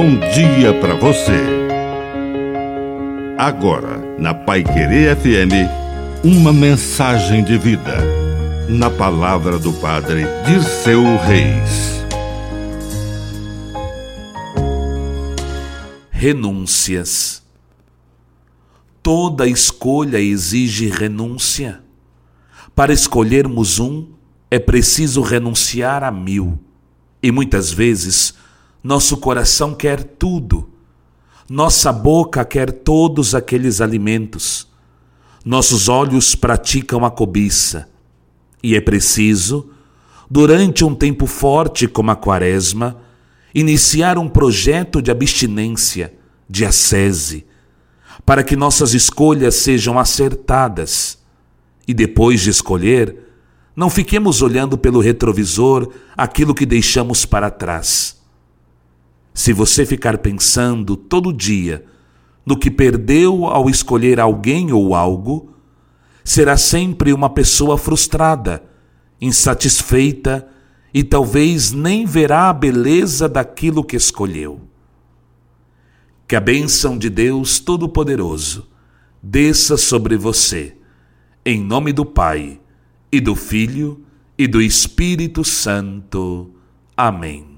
bom dia para você. Agora, na Pai Querer FM, uma mensagem de vida. Na palavra do Padre de seu Reis. Renúncias. Toda escolha exige renúncia. Para escolhermos um, é preciso renunciar a mil. E muitas vezes, nosso coração quer tudo. Nossa boca quer todos aqueles alimentos. Nossos olhos praticam a cobiça. E é preciso, durante um tempo forte como a Quaresma, iniciar um projeto de abstinência, de ascese, para que nossas escolhas sejam acertadas. E depois de escolher, não fiquemos olhando pelo retrovisor aquilo que deixamos para trás se você ficar pensando todo dia no que perdeu ao escolher alguém ou algo, será sempre uma pessoa frustrada, insatisfeita e talvez nem verá a beleza daquilo que escolheu. Que a bênção de Deus Todo-Poderoso desça sobre você, em nome do Pai, e do Filho, e do Espírito Santo. Amém.